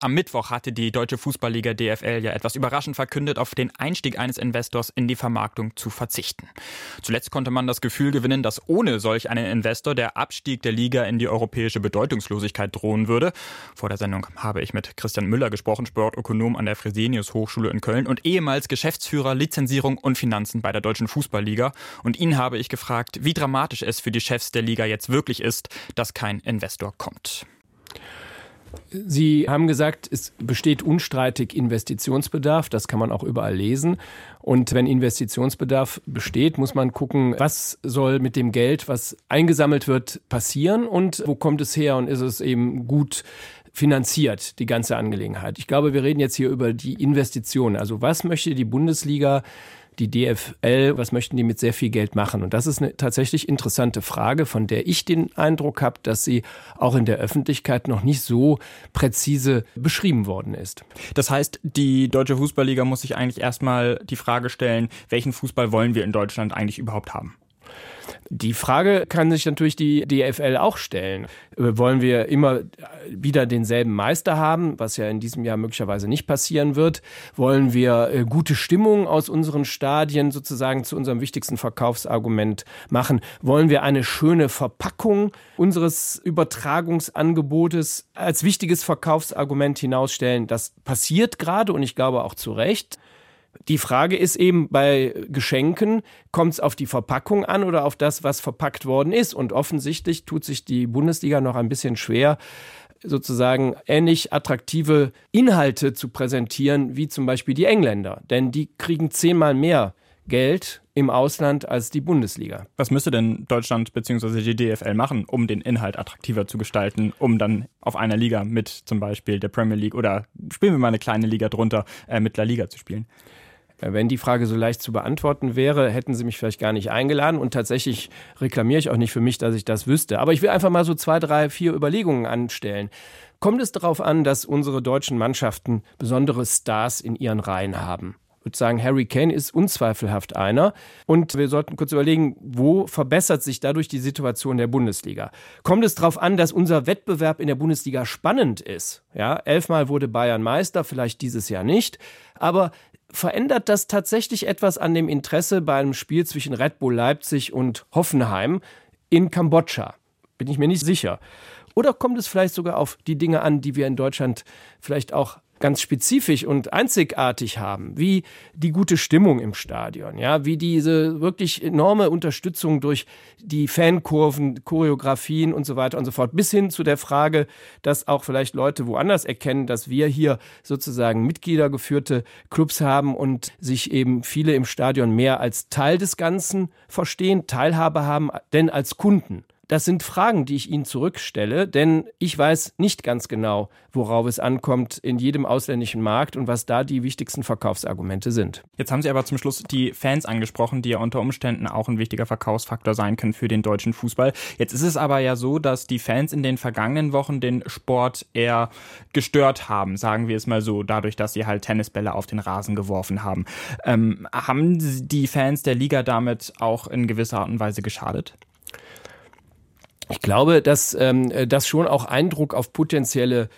Am Mittwoch hatte die deutsche Fußballliga DFL ja etwas überraschend verkündet, auf den Einstieg eines Investors in die Vermarktung zu verzichten. Zuletzt konnte man das Gefühl gewinnen, dass ohne solch einen Investor der Abstieg der Liga in die europäische Bedeutungslosigkeit drohen würde. Vor der Sendung habe ich mit Christian Müller gesprochen, Sportökonom an der Fresenius Hochschule in Köln und ehemals Geschäftsführer Lizenzierung und Finanzen bei der deutschen Fußballliga. Und ihn habe ich gefragt, wie dramatisch es für die Chefs der Liga jetzt wirklich ist, dass kein Investor kommt. Sie haben gesagt, es besteht unstreitig Investitionsbedarf. Das kann man auch überall lesen. Und wenn Investitionsbedarf besteht, muss man gucken, was soll mit dem Geld, was eingesammelt wird, passieren und wo kommt es her und ist es eben gut finanziert, die ganze Angelegenheit. Ich glaube, wir reden jetzt hier über die Investitionen. Also was möchte die Bundesliga die DFL, was möchten die mit sehr viel Geld machen? Und das ist eine tatsächlich interessante Frage, von der ich den Eindruck habe, dass sie auch in der Öffentlichkeit noch nicht so präzise beschrieben worden ist. Das heißt, die Deutsche Fußballliga muss sich eigentlich erstmal die Frage stellen, welchen Fußball wollen wir in Deutschland eigentlich überhaupt haben? Die Frage kann sich natürlich die DFL auch stellen. Äh, wollen wir immer wieder denselben Meister haben, was ja in diesem Jahr möglicherweise nicht passieren wird? Wollen wir äh, gute Stimmung aus unseren Stadien sozusagen zu unserem wichtigsten Verkaufsargument machen? Wollen wir eine schöne Verpackung unseres Übertragungsangebotes als wichtiges Verkaufsargument hinausstellen? Das passiert gerade und ich glaube auch zu Recht. Die Frage ist eben bei Geschenken, kommt es auf die Verpackung an oder auf das, was verpackt worden ist? Und offensichtlich tut sich die Bundesliga noch ein bisschen schwer, sozusagen ähnlich attraktive Inhalte zu präsentieren wie zum Beispiel die Engländer. Denn die kriegen zehnmal mehr Geld im Ausland als die Bundesliga. Was müsste denn Deutschland bzw. die DFL machen, um den Inhalt attraktiver zu gestalten, um dann auf einer Liga mit zum Beispiel der Premier League oder spielen wir mal eine kleine Liga drunter äh, mit La Liga zu spielen? Äh, wenn die Frage so leicht zu beantworten wäre, hätten Sie mich vielleicht gar nicht eingeladen. Und tatsächlich reklamiere ich auch nicht für mich, dass ich das wüsste. Aber ich will einfach mal so zwei, drei, vier Überlegungen anstellen. Kommt es darauf an, dass unsere deutschen Mannschaften besondere Stars in ihren Reihen haben? Ich würde sagen, Harry Kane ist unzweifelhaft einer. Und wir sollten kurz überlegen, wo verbessert sich dadurch die Situation der Bundesliga? Kommt es darauf an, dass unser Wettbewerb in der Bundesliga spannend ist? Ja, elfmal wurde Bayern Meister, vielleicht dieses Jahr nicht. Aber verändert das tatsächlich etwas an dem Interesse bei einem Spiel zwischen Red Bull Leipzig und Hoffenheim in Kambodscha? Bin ich mir nicht sicher. Oder kommt es vielleicht sogar auf die Dinge an, die wir in Deutschland vielleicht auch ganz spezifisch und einzigartig haben, wie die gute Stimmung im Stadion, ja, wie diese wirklich enorme Unterstützung durch die Fankurven, Choreografien und so weiter und so fort, bis hin zu der Frage, dass auch vielleicht Leute woanders erkennen, dass wir hier sozusagen Mitgliedergeführte Clubs haben und sich eben viele im Stadion mehr als Teil des Ganzen verstehen, Teilhabe haben, denn als Kunden. Das sind Fragen, die ich Ihnen zurückstelle, denn ich weiß nicht ganz genau, worauf es ankommt in jedem ausländischen Markt und was da die wichtigsten Verkaufsargumente sind. Jetzt haben Sie aber zum Schluss die Fans angesprochen, die ja unter Umständen auch ein wichtiger Verkaufsfaktor sein können für den deutschen Fußball. Jetzt ist es aber ja so, dass die Fans in den vergangenen Wochen den Sport eher gestört haben, sagen wir es mal so, dadurch, dass sie halt Tennisbälle auf den Rasen geworfen haben. Ähm, haben die Fans der Liga damit auch in gewisser Art und Weise geschadet? Ich glaube, dass ähm, das schon auch Eindruck auf potenzielle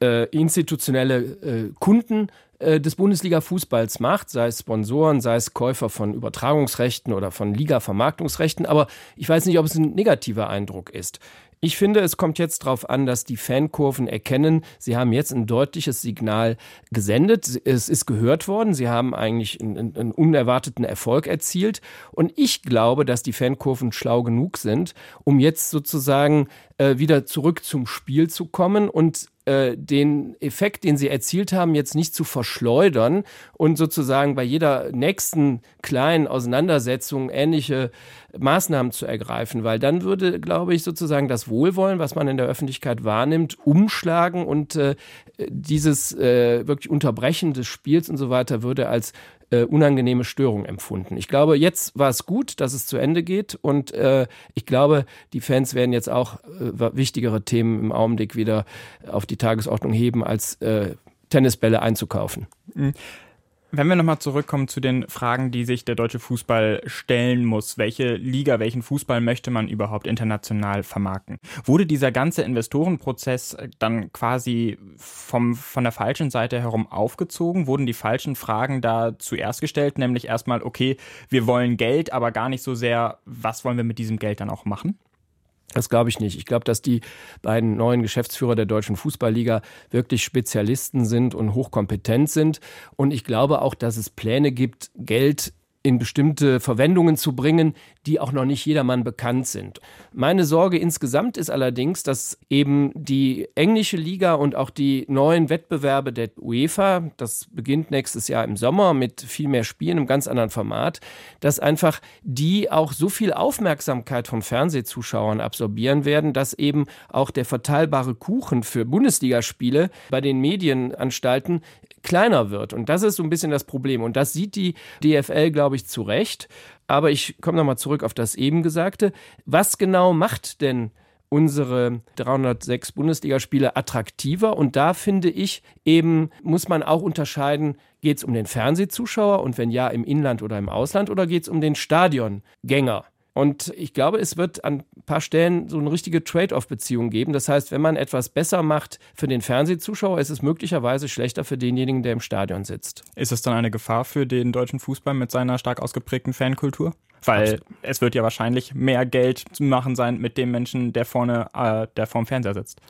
äh, institutionelle äh, Kunden äh, des Bundesliga-Fußballs macht, sei es Sponsoren, sei es Käufer von Übertragungsrechten oder von Liga-Vermarktungsrechten. Aber ich weiß nicht, ob es ein negativer Eindruck ist. Ich finde, es kommt jetzt darauf an, dass die Fankurven erkennen, sie haben jetzt ein deutliches Signal gesendet. Es ist gehört worden. Sie haben eigentlich einen, einen unerwarteten Erfolg erzielt. Und ich glaube, dass die Fankurven schlau genug sind, um jetzt sozusagen äh, wieder zurück zum Spiel zu kommen und äh, den Effekt, den sie erzielt haben, jetzt nicht zu verschleudern und sozusagen bei jeder nächsten kleinen Auseinandersetzung ähnliche Maßnahmen zu ergreifen, weil dann würde, glaube ich, sozusagen das Wohlwollen, was man in der Öffentlichkeit wahrnimmt, umschlagen und äh, dieses äh, wirklich Unterbrechen des Spiels und so weiter würde als äh, unangenehme Störung empfunden. Ich glaube, jetzt war es gut, dass es zu Ende geht und äh, ich glaube, die Fans werden jetzt auch äh, wichtigere Themen im Augenblick wieder auf die Tagesordnung heben, als äh, Tennisbälle einzukaufen. Wenn wir nochmal zurückkommen zu den Fragen, die sich der deutsche Fußball stellen muss. Welche Liga, welchen Fußball möchte man überhaupt international vermarkten? Wurde dieser ganze Investorenprozess dann quasi vom, von der falschen Seite herum aufgezogen? Wurden die falschen Fragen da zuerst gestellt? Nämlich erstmal, okay, wir wollen Geld, aber gar nicht so sehr, was wollen wir mit diesem Geld dann auch machen? Das glaube ich nicht. Ich glaube, dass die beiden neuen Geschäftsführer der deutschen Fußballliga wirklich Spezialisten sind und hochkompetent sind. Und ich glaube auch, dass es Pläne gibt, Geld in bestimmte Verwendungen zu bringen, die auch noch nicht jedermann bekannt sind. Meine Sorge insgesamt ist allerdings, dass eben die englische Liga und auch die neuen Wettbewerbe der UEFA, das beginnt nächstes Jahr im Sommer mit viel mehr Spielen im ganz anderen Format, dass einfach die auch so viel Aufmerksamkeit von Fernsehzuschauern absorbieren werden, dass eben auch der verteilbare Kuchen für Bundesligaspiele bei den Medienanstalten kleiner wird. Und das ist so ein bisschen das Problem. Und das sieht die DFL, glaube ich, zu Recht. Aber ich komme nochmal zurück auf das eben Gesagte. Was genau macht denn unsere 306 Bundesligaspiele attraktiver. Und da finde ich eben, muss man auch unterscheiden, geht es um den Fernsehzuschauer und wenn ja, im Inland oder im Ausland oder geht es um den Stadiongänger? Und ich glaube, es wird an ein paar Stellen so eine richtige Trade-off-Beziehung geben. Das heißt, wenn man etwas besser macht für den Fernsehzuschauer, ist es möglicherweise schlechter für denjenigen, der im Stadion sitzt. Ist es dann eine Gefahr für den deutschen Fußball mit seiner stark ausgeprägten Fankultur? Weil Absolut. es wird ja wahrscheinlich mehr Geld zu machen sein mit dem Menschen, der vorne, äh, der vorm Fernseher sitzt.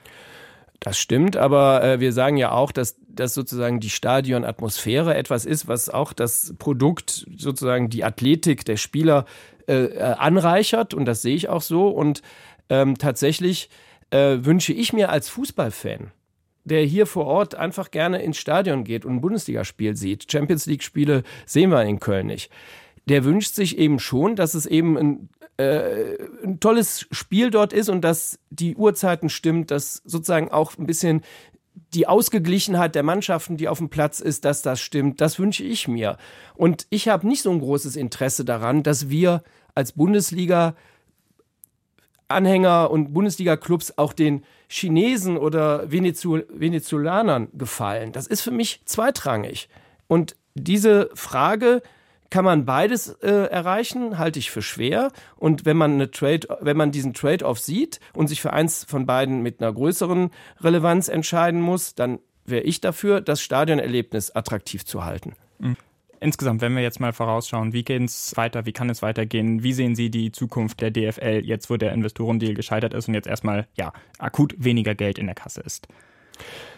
Das stimmt, aber äh, wir sagen ja auch, dass, dass sozusagen die Stadionatmosphäre etwas ist, was auch das Produkt, sozusagen die Athletik der Spieler äh, anreichert und das sehe ich auch so. Und ähm, tatsächlich äh, wünsche ich mir als Fußballfan, der hier vor Ort einfach gerne ins Stadion geht und ein Bundesligaspiel sieht, Champions League-Spiele sehen wir in Köln nicht, der wünscht sich eben schon, dass es eben ein, äh, ein tolles Spiel dort ist und dass die Uhrzeiten stimmt, dass sozusagen auch ein bisschen die Ausgeglichenheit der Mannschaften, die auf dem Platz ist, dass das stimmt, das wünsche ich mir. Und ich habe nicht so ein großes Interesse daran, dass wir als Bundesliga Anhänger und Bundesliga-Clubs auch den Chinesen oder Venezolanern gefallen. Das ist für mich zweitrangig. Und diese Frage kann man beides äh, erreichen, halte ich für schwer. Und wenn man eine Trade, wenn man diesen Trade-off sieht und sich für eins von beiden mit einer größeren Relevanz entscheiden muss, dann wäre ich dafür, das Stadionerlebnis attraktiv zu halten. Mhm. Insgesamt, wenn wir jetzt mal vorausschauen, wie geht es weiter, wie kann es weitergehen, wie sehen Sie die Zukunft der DFL jetzt, wo der Investorendeal gescheitert ist und jetzt erstmal ja akut weniger Geld in der Kasse ist?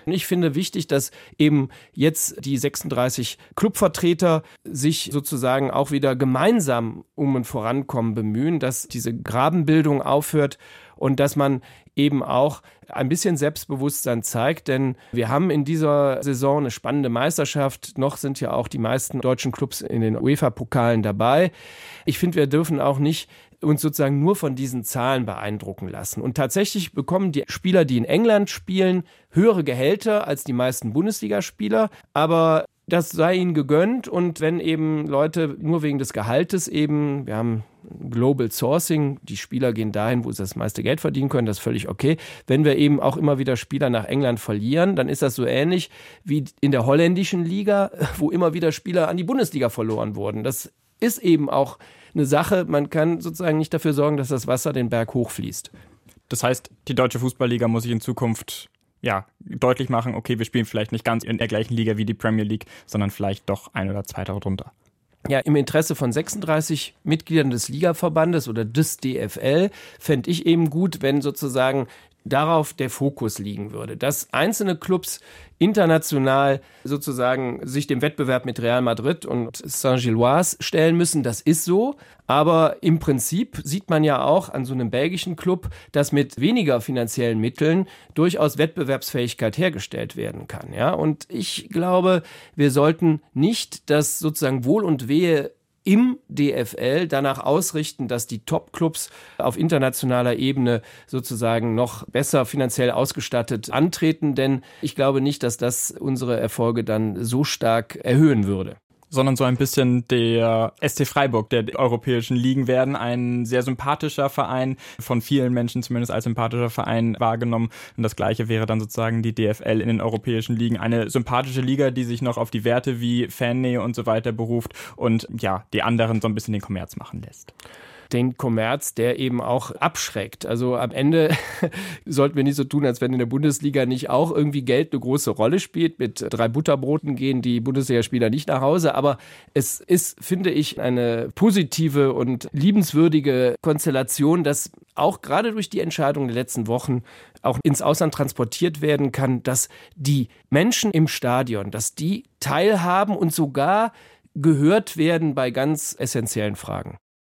Ich finde wichtig, dass eben jetzt die 36 Clubvertreter sich sozusagen auch wieder gemeinsam um ein Vorankommen bemühen, dass diese Grabenbildung aufhört und dass man eben auch ein bisschen Selbstbewusstsein zeigt, denn wir haben in dieser Saison eine spannende Meisterschaft. Noch sind ja auch die meisten deutschen Clubs in den UEFA-Pokalen dabei. Ich finde, wir dürfen auch nicht uns sozusagen nur von diesen Zahlen beeindrucken lassen. Und tatsächlich bekommen die Spieler, die in England spielen, höhere Gehälter als die meisten Bundesligaspieler. Aber das sei ihnen gegönnt und wenn eben Leute nur wegen des Gehaltes eben, wir haben Global Sourcing, die Spieler gehen dahin, wo sie das meiste Geld verdienen können, das ist völlig okay. Wenn wir eben auch immer wieder Spieler nach England verlieren, dann ist das so ähnlich wie in der holländischen Liga, wo immer wieder Spieler an die Bundesliga verloren wurden. Das ist eben auch eine Sache. Man kann sozusagen nicht dafür sorgen, dass das Wasser den Berg hochfließt. Das heißt, die deutsche Fußballliga muss sich in Zukunft ja, deutlich machen, okay, wir spielen vielleicht nicht ganz in der gleichen Liga wie die Premier League, sondern vielleicht doch ein oder zwei darunter. Ja, im Interesse von 36 Mitgliedern des Ligaverbandes oder des DFL fände ich eben gut, wenn sozusagen darauf der Fokus liegen würde, dass einzelne Clubs international sozusagen sich dem Wettbewerb mit Real Madrid und Saint-Gilloise stellen müssen. Das ist so. Aber im Prinzip sieht man ja auch an so einem belgischen Club, dass mit weniger finanziellen Mitteln durchaus Wettbewerbsfähigkeit hergestellt werden kann. Ja, und ich glaube, wir sollten nicht das sozusagen Wohl und Wehe im DFL danach ausrichten, dass die Top-Clubs auf internationaler Ebene sozusagen noch besser finanziell ausgestattet antreten, denn ich glaube nicht, dass das unsere Erfolge dann so stark erhöhen würde. Sondern so ein bisschen der SC Freiburg der europäischen Ligen werden. Ein sehr sympathischer Verein, von vielen Menschen zumindest als sympathischer Verein wahrgenommen. Und das gleiche wäre dann sozusagen die DFL in den europäischen Ligen. Eine sympathische Liga, die sich noch auf die Werte wie Fannähe und so weiter beruft und ja, die anderen so ein bisschen den Kommerz machen lässt den Kommerz, der eben auch abschreckt. Also am Ende sollten wir nicht so tun, als wenn in der Bundesliga nicht auch irgendwie Geld eine große Rolle spielt. Mit drei Butterbroten gehen die Bundesligaspieler nicht nach Hause. Aber es ist, finde ich, eine positive und liebenswürdige Konstellation, dass auch gerade durch die Entscheidung der letzten Wochen auch ins Ausland transportiert werden kann, dass die Menschen im Stadion, dass die teilhaben und sogar gehört werden bei ganz essentiellen Fragen.